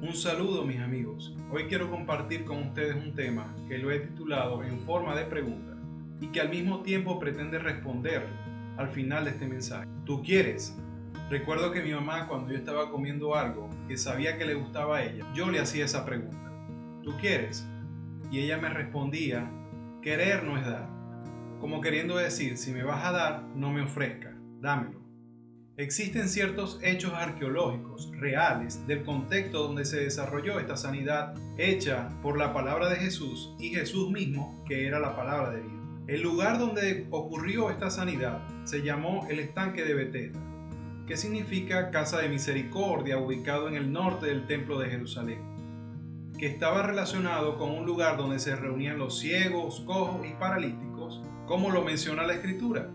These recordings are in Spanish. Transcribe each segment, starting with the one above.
Un saludo mis amigos. Hoy quiero compartir con ustedes un tema que lo he titulado en forma de pregunta y que al mismo tiempo pretende responder al final de este mensaje. ¿Tú quieres? Recuerdo que mi mamá cuando yo estaba comiendo algo que sabía que le gustaba a ella, yo le hacía esa pregunta. ¿Tú quieres? Y ella me respondía, querer no es dar. Como queriendo decir, si me vas a dar, no me ofrezca, dámelo. Existen ciertos hechos arqueológicos reales del contexto donde se desarrolló esta sanidad hecha por la palabra de Jesús y Jesús mismo, que era la palabra de vida. El lugar donde ocurrió esta sanidad se llamó el estanque de Betesda, que significa casa de misericordia, ubicado en el norte del templo de Jerusalén, que estaba relacionado con un lugar donde se reunían los ciegos, cojos y paralíticos, como lo menciona la escritura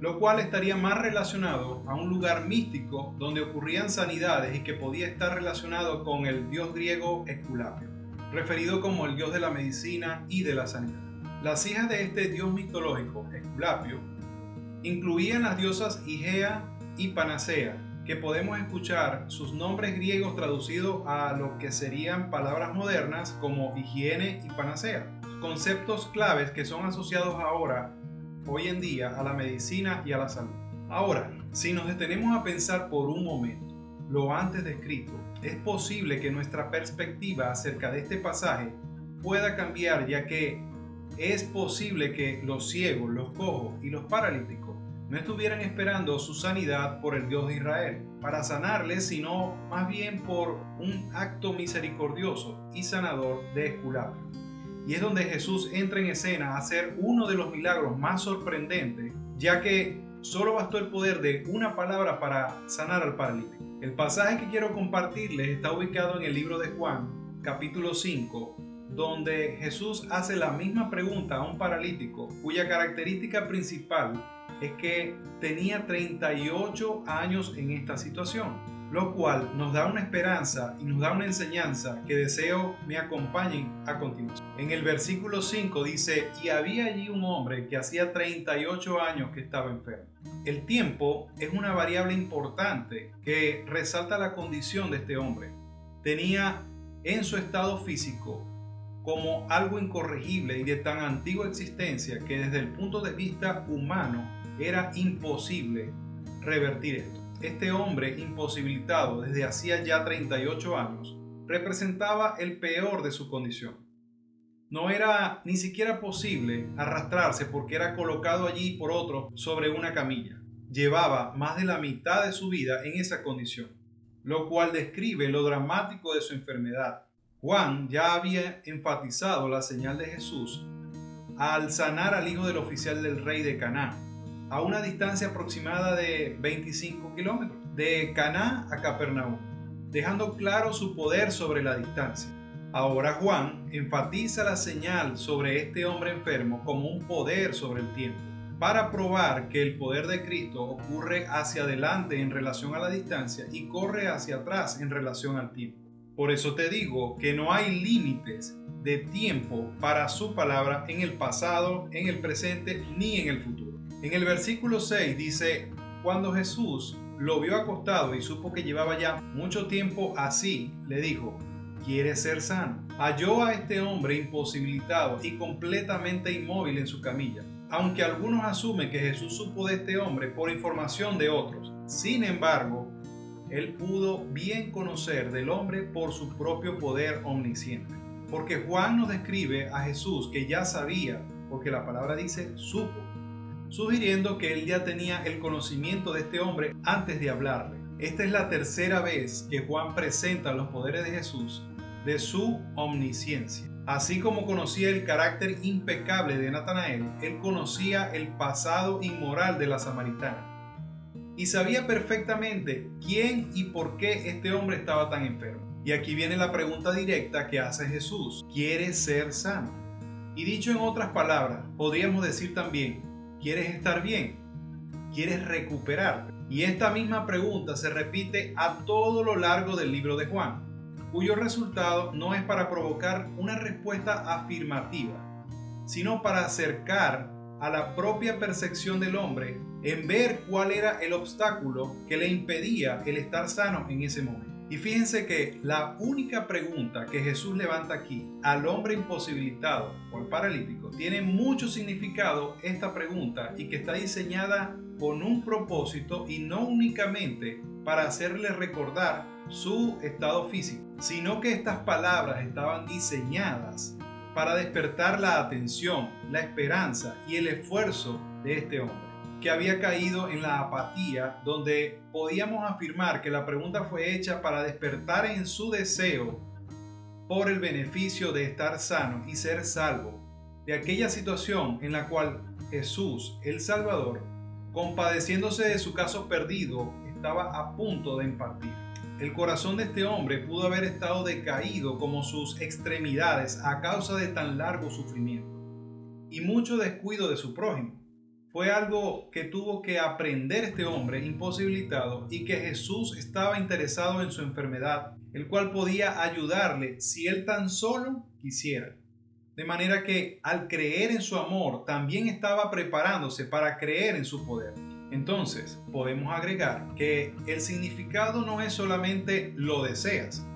lo cual estaría más relacionado a un lugar místico donde ocurrían sanidades y que podía estar relacionado con el dios griego Esculapio, referido como el dios de la medicina y de la sanidad. Las hijas de este dios mitológico, Esculapio, incluían las diosas Igea y Panacea, que podemos escuchar sus nombres griegos traducidos a lo que serían palabras modernas como higiene y panacea, conceptos claves que son asociados ahora hoy en día a la medicina y a la salud. Ahora, si nos detenemos a pensar por un momento lo antes descrito, es posible que nuestra perspectiva acerca de este pasaje pueda cambiar ya que es posible que los ciegos, los cojos y los paralíticos no estuvieran esperando su sanidad por el Dios de Israel para sanarles, sino más bien por un acto misericordioso y sanador de Esculapio y es donde Jesús entra en escena a hacer uno de los milagros más sorprendentes, ya que solo bastó el poder de una palabra para sanar al paralítico. El pasaje que quiero compartirles está ubicado en el libro de Juan, capítulo 5, donde Jesús hace la misma pregunta a un paralítico cuya característica principal es que tenía 38 años en esta situación lo cual nos da una esperanza y nos da una enseñanza que deseo me acompañen a continuación. En el versículo 5 dice, y había allí un hombre que hacía 38 años que estaba enfermo. El tiempo es una variable importante que resalta la condición de este hombre. Tenía en su estado físico como algo incorregible y de tan antigua existencia que desde el punto de vista humano era imposible revertir esto. Este hombre imposibilitado desde hacía ya 38 años representaba el peor de su condición. No era ni siquiera posible arrastrarse porque era colocado allí por otro sobre una camilla. Llevaba más de la mitad de su vida en esa condición, lo cual describe lo dramático de su enfermedad. Juan ya había enfatizado la señal de Jesús al sanar al hijo del oficial del rey de Caná, a una distancia aproximada de 25 kilómetros, de Caná a Capernaum, dejando claro su poder sobre la distancia. Ahora Juan enfatiza la señal sobre este hombre enfermo como un poder sobre el tiempo, para probar que el poder de Cristo ocurre hacia adelante en relación a la distancia y corre hacia atrás en relación al tiempo. Por eso te digo que no hay límites de tiempo para su palabra en el pasado, en el presente ni en el futuro. En el versículo 6 dice, cuando Jesús lo vio acostado y supo que llevaba ya mucho tiempo así, le dijo, ¿quieres ser sano? Halló a este hombre imposibilitado y completamente inmóvil en su camilla. Aunque algunos asumen que Jesús supo de este hombre por información de otros, sin embargo, él pudo bien conocer del hombre por su propio poder omnisciente. Porque Juan nos describe a Jesús que ya sabía, porque la palabra dice supo sugiriendo que él ya tenía el conocimiento de este hombre antes de hablarle. Esta es la tercera vez que Juan presenta los poderes de Jesús de su omnisciencia. Así como conocía el carácter impecable de Natanael, él conocía el pasado inmoral de la samaritana. Y sabía perfectamente quién y por qué este hombre estaba tan enfermo. Y aquí viene la pregunta directa que hace Jesús. ¿Quiere ser sano? Y dicho en otras palabras, podríamos decir también, ¿Quieres estar bien? ¿Quieres recuperarte? Y esta misma pregunta se repite a todo lo largo del libro de Juan, cuyo resultado no es para provocar una respuesta afirmativa, sino para acercar a la propia percepción del hombre en ver cuál era el obstáculo que le impedía el estar sano en ese momento. Y fíjense que la única pregunta que Jesús levanta aquí al hombre imposibilitado o al paralítico tiene mucho significado esta pregunta y que está diseñada con un propósito y no únicamente para hacerle recordar su estado físico, sino que estas palabras estaban diseñadas para despertar la atención, la esperanza y el esfuerzo de este hombre que había caído en la apatía, donde podíamos afirmar que la pregunta fue hecha para despertar en su deseo por el beneficio de estar sano y ser salvo de aquella situación en la cual Jesús, el Salvador, compadeciéndose de su caso perdido, estaba a punto de impartir. El corazón de este hombre pudo haber estado decaído como sus extremidades a causa de tan largo sufrimiento y mucho descuido de su prójimo fue algo que tuvo que aprender este hombre imposibilitado y que Jesús estaba interesado en su enfermedad, el cual podía ayudarle si él tan solo quisiera. De manera que al creer en su amor también estaba preparándose para creer en su poder. Entonces podemos agregar que el significado no es solamente lo deseas,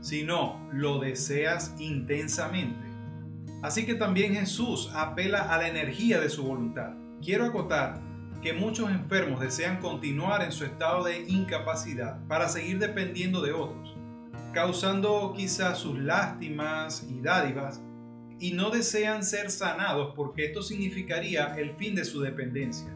sino lo deseas intensamente. Así que también Jesús apela a la energía de su voluntad Quiero acotar que muchos enfermos desean continuar en su estado de incapacidad para seguir dependiendo de otros, causando quizás sus lástimas y dádivas, y no desean ser sanados porque esto significaría el fin de su dependencia.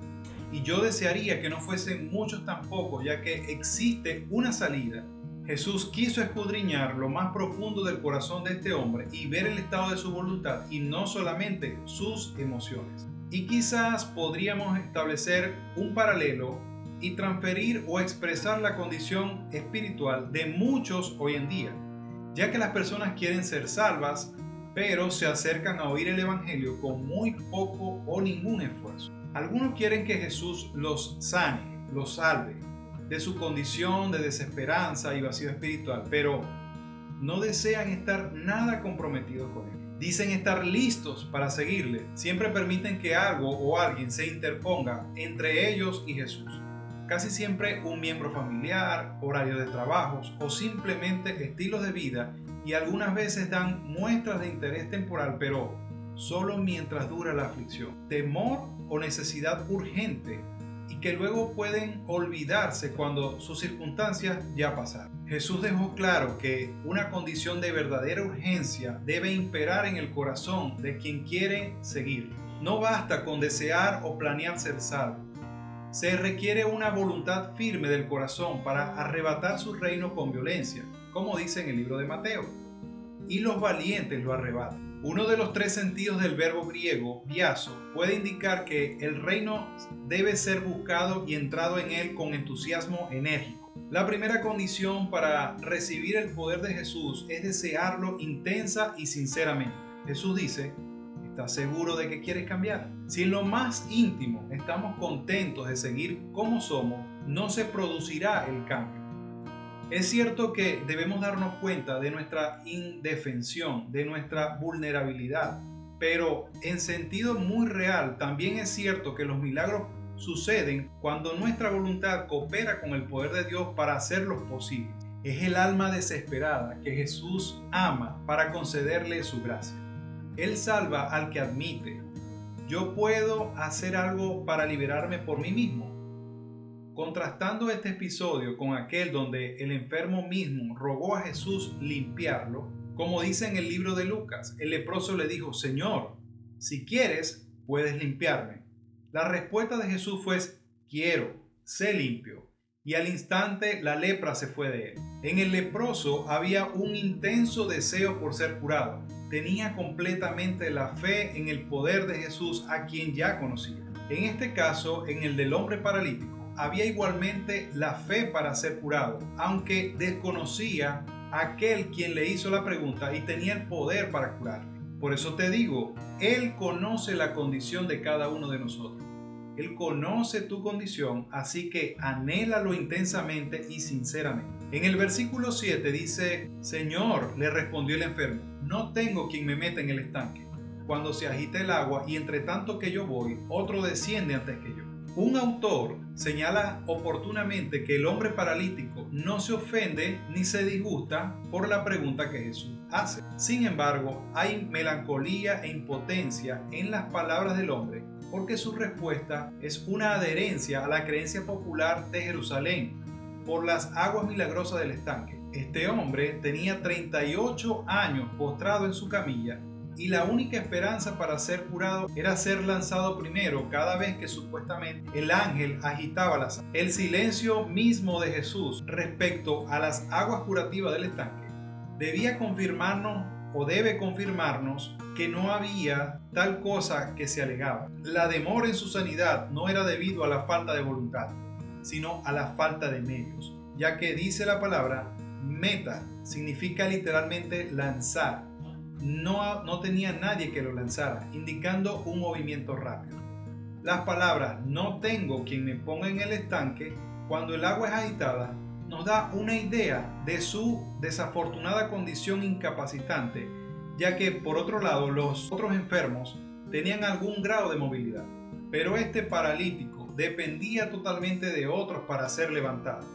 Y yo desearía que no fuesen muchos tampoco, ya que existe una salida. Jesús quiso escudriñar lo más profundo del corazón de este hombre y ver el estado de su voluntad y no solamente sus emociones. Y quizás podríamos establecer un paralelo y transferir o expresar la condición espiritual de muchos hoy en día, ya que las personas quieren ser salvas, pero se acercan a oír el Evangelio con muy poco o ningún esfuerzo. Algunos quieren que Jesús los sane, los salve de su condición de desesperanza y vacío espiritual, pero no desean estar nada comprometidos con Él. Dicen estar listos para seguirle. Siempre permiten que algo o alguien se interponga entre ellos y Jesús. Casi siempre un miembro familiar, horario de trabajos o simplemente estilos de vida y algunas veces dan muestras de interés temporal, pero solo mientras dura la aflicción. Temor o necesidad urgente y que luego pueden olvidarse cuando sus circunstancias ya pasaron. Jesús dejó claro que una condición de verdadera urgencia debe imperar en el corazón de quien quiere seguir. No basta con desear o planear ser salvo. Se requiere una voluntad firme del corazón para arrebatar su reino con violencia, como dice en el libro de Mateo. Y los valientes lo arrebatan. Uno de los tres sentidos del verbo griego, biaso, puede indicar que el reino debe ser buscado y entrado en él con entusiasmo enérgico. La primera condición para recibir el poder de Jesús es desearlo intensa y sinceramente. Jesús dice, ¿estás seguro de que quieres cambiar? Si en lo más íntimo estamos contentos de seguir como somos, no se producirá el cambio. Es cierto que debemos darnos cuenta de nuestra indefensión, de nuestra vulnerabilidad, pero en sentido muy real también es cierto que los milagros suceden cuando nuestra voluntad coopera con el poder de Dios para hacerlos posibles. Es el alma desesperada que Jesús ama para concederle su gracia. Él salva al que admite, yo puedo hacer algo para liberarme por mí mismo Contrastando este episodio con aquel donde el enfermo mismo rogó a Jesús limpiarlo, como dice en el libro de Lucas, el leproso le dijo, Señor, si quieres, puedes limpiarme. La respuesta de Jesús fue, quiero, sé limpio. Y al instante la lepra se fue de él. En el leproso había un intenso deseo por ser curado. Tenía completamente la fe en el poder de Jesús a quien ya conocía. En este caso, en el del hombre paralítico, había igualmente la fe para ser curado, aunque desconocía aquel quien le hizo la pregunta y tenía el poder para curarle. Por eso te digo, Él conoce la condición de cada uno de nosotros. Él conoce tu condición, así que anhélalo intensamente y sinceramente. En el versículo 7 dice, Señor, le respondió el enfermo, no tengo quien me meta en el estanque cuando se agita el agua y entre tanto que yo voy, otro desciende antes que yo. Un autor señala oportunamente que el hombre paralítico no se ofende ni se disgusta por la pregunta que Jesús hace. Sin embargo, hay melancolía e impotencia en las palabras del hombre porque su respuesta es una adherencia a la creencia popular de Jerusalén por las aguas milagrosas del estanque. Este hombre tenía 38 años postrado en su camilla y la única esperanza para ser curado era ser lanzado primero cada vez que supuestamente el ángel agitaba las El silencio mismo de Jesús respecto a las aguas curativas del estanque debía confirmarnos o debe confirmarnos que no había tal cosa que se alegaba. La demora en su sanidad no era debido a la falta de voluntad, sino a la falta de medios, ya que dice la palabra meta, significa literalmente lanzar. No, no tenía nadie que lo lanzara, indicando un movimiento rápido. Las palabras no tengo quien me ponga en el estanque cuando el agua es agitada nos da una idea de su desafortunada condición incapacitante, ya que por otro lado los otros enfermos tenían algún grado de movilidad, pero este paralítico dependía totalmente de otros para ser levantado,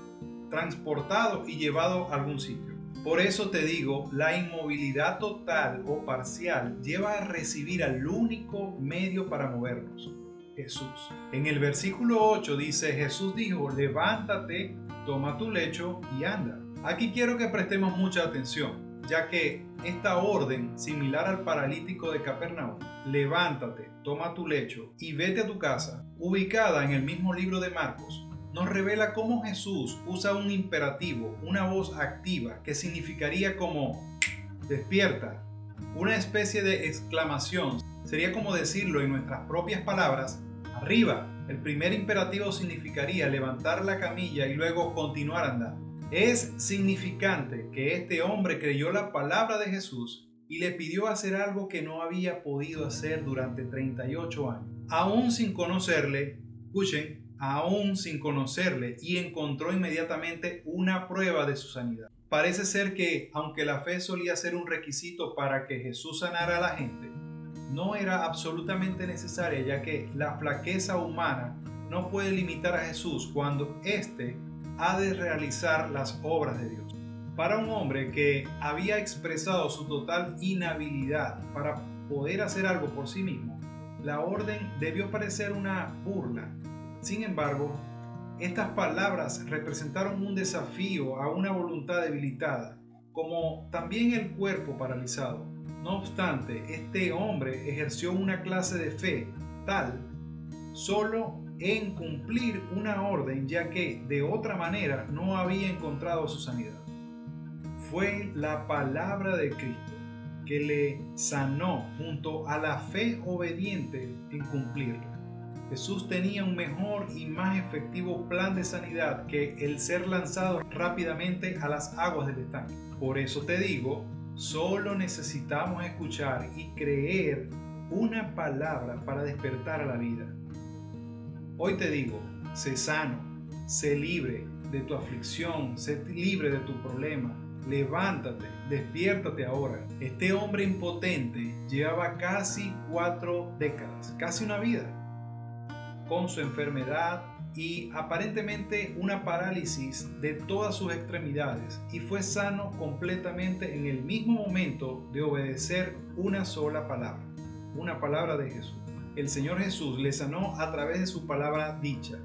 transportado y llevado a algún sitio. Por eso te digo, la inmovilidad total o parcial lleva a recibir al único medio para movernos, Jesús. En el versículo 8 dice, Jesús dijo, levántate, toma tu lecho y anda. Aquí quiero que prestemos mucha atención, ya que esta orden, similar al paralítico de Capernaum, levántate, toma tu lecho y vete a tu casa, ubicada en el mismo libro de Marcos, nos revela cómo Jesús usa un imperativo, una voz activa, que significaría como despierta, una especie de exclamación. Sería como decirlo en nuestras propias palabras, arriba. El primer imperativo significaría levantar la camilla y luego continuar andando. Es significante que este hombre creyó la palabra de Jesús y le pidió hacer algo que no había podido hacer durante 38 años. Aún sin conocerle, escuchen, aún sin conocerle y encontró inmediatamente una prueba de su sanidad. Parece ser que, aunque la fe solía ser un requisito para que Jesús sanara a la gente, no era absolutamente necesaria ya que la flaqueza humana no puede limitar a Jesús cuando éste ha de realizar las obras de Dios. Para un hombre que había expresado su total inhabilidad para poder hacer algo por sí mismo, la orden debió parecer una burla. Sin embargo, estas palabras representaron un desafío a una voluntad debilitada, como también el cuerpo paralizado. No obstante, este hombre ejerció una clase de fe tal solo en cumplir una orden, ya que de otra manera no había encontrado su sanidad. Fue la palabra de Cristo que le sanó junto a la fe obediente en cumplirla. Jesús tenía un mejor y más efectivo plan de sanidad que el ser lanzado rápidamente a las aguas del estanque. Por eso te digo, Solo necesitamos escuchar y creer una palabra para despertar a la vida. Hoy te digo, sé sano, sé libre de tu aflicción, sé libre de tu problema. Levántate, despiértate ahora. Este hombre impotente llevaba casi cuatro décadas, casi una vida, con su enfermedad y aparentemente una parálisis de todas sus extremidades y fue sano completamente en el mismo momento de obedecer una sola palabra, una palabra de Jesús. El Señor Jesús le sanó a través de su palabra dicha.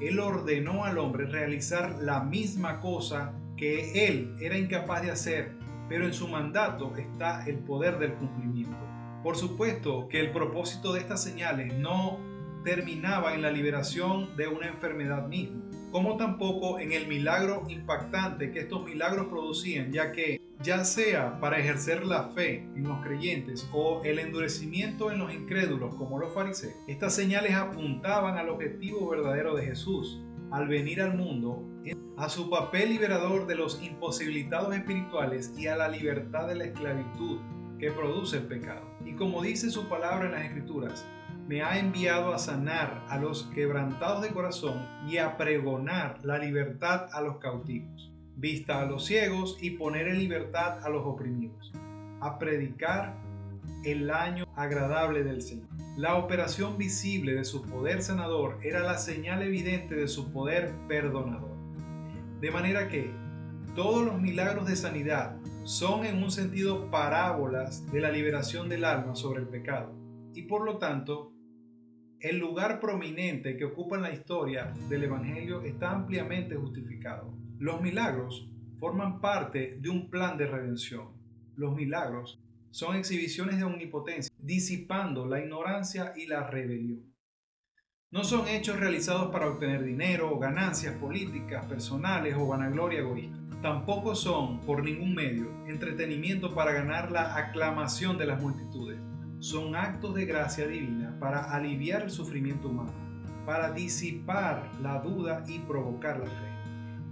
Él ordenó al hombre realizar la misma cosa que él era incapaz de hacer, pero en su mandato está el poder del cumplimiento. Por supuesto que el propósito de estas señales no terminaba en la liberación de una enfermedad misma, como tampoco en el milagro impactante que estos milagros producían, ya que ya sea para ejercer la fe en los creyentes o el endurecimiento en los incrédulos como los fariseos, estas señales apuntaban al objetivo verdadero de Jesús al venir al mundo, a su papel liberador de los imposibilitados espirituales y a la libertad de la esclavitud que produce el pecado. Y como dice su palabra en las Escrituras, me ha enviado a sanar a los quebrantados de corazón y a pregonar la libertad a los cautivos, vista a los ciegos y poner en libertad a los oprimidos, a predicar el año agradable del Señor. La operación visible de su poder sanador era la señal evidente de su poder perdonador. De manera que todos los milagros de sanidad son en un sentido parábolas de la liberación del alma sobre el pecado y por lo tanto el lugar prominente que ocupa en la historia del Evangelio está ampliamente justificado. Los milagros forman parte de un plan de redención. Los milagros son exhibiciones de omnipotencia, disipando la ignorancia y la rebelión. No son hechos realizados para obtener dinero, ganancias políticas, personales o vanagloria egoísta. Tampoco son, por ningún medio, entretenimiento para ganar la aclamación de las multitudes. Son actos de gracia divina para aliviar el sufrimiento humano, para disipar la duda y provocar la fe.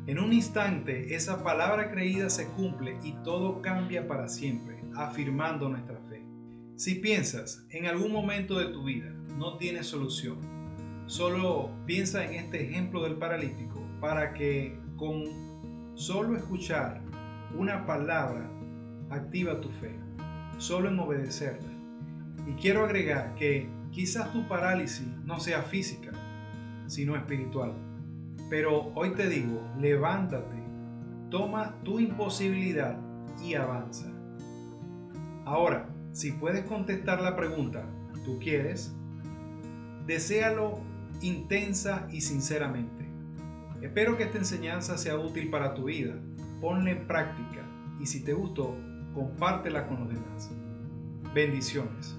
En un instante esa palabra creída se cumple y todo cambia para siempre, afirmando nuestra fe. Si piensas en algún momento de tu vida no tienes solución, solo piensa en este ejemplo del paralítico para que con solo escuchar una palabra activa tu fe, solo en obedecerla. Y quiero agregar que quizás tu parálisis no sea física, sino espiritual pero hoy te digo, levántate, toma tu imposibilidad y avanza. Ahora, si puedes contestar la pregunta, ¿tú quieres? Deséalo intensa y sinceramente. Espero que esta enseñanza sea útil para tu vida. Ponla en práctica y si te gustó, compártela con los demás. Bendiciones.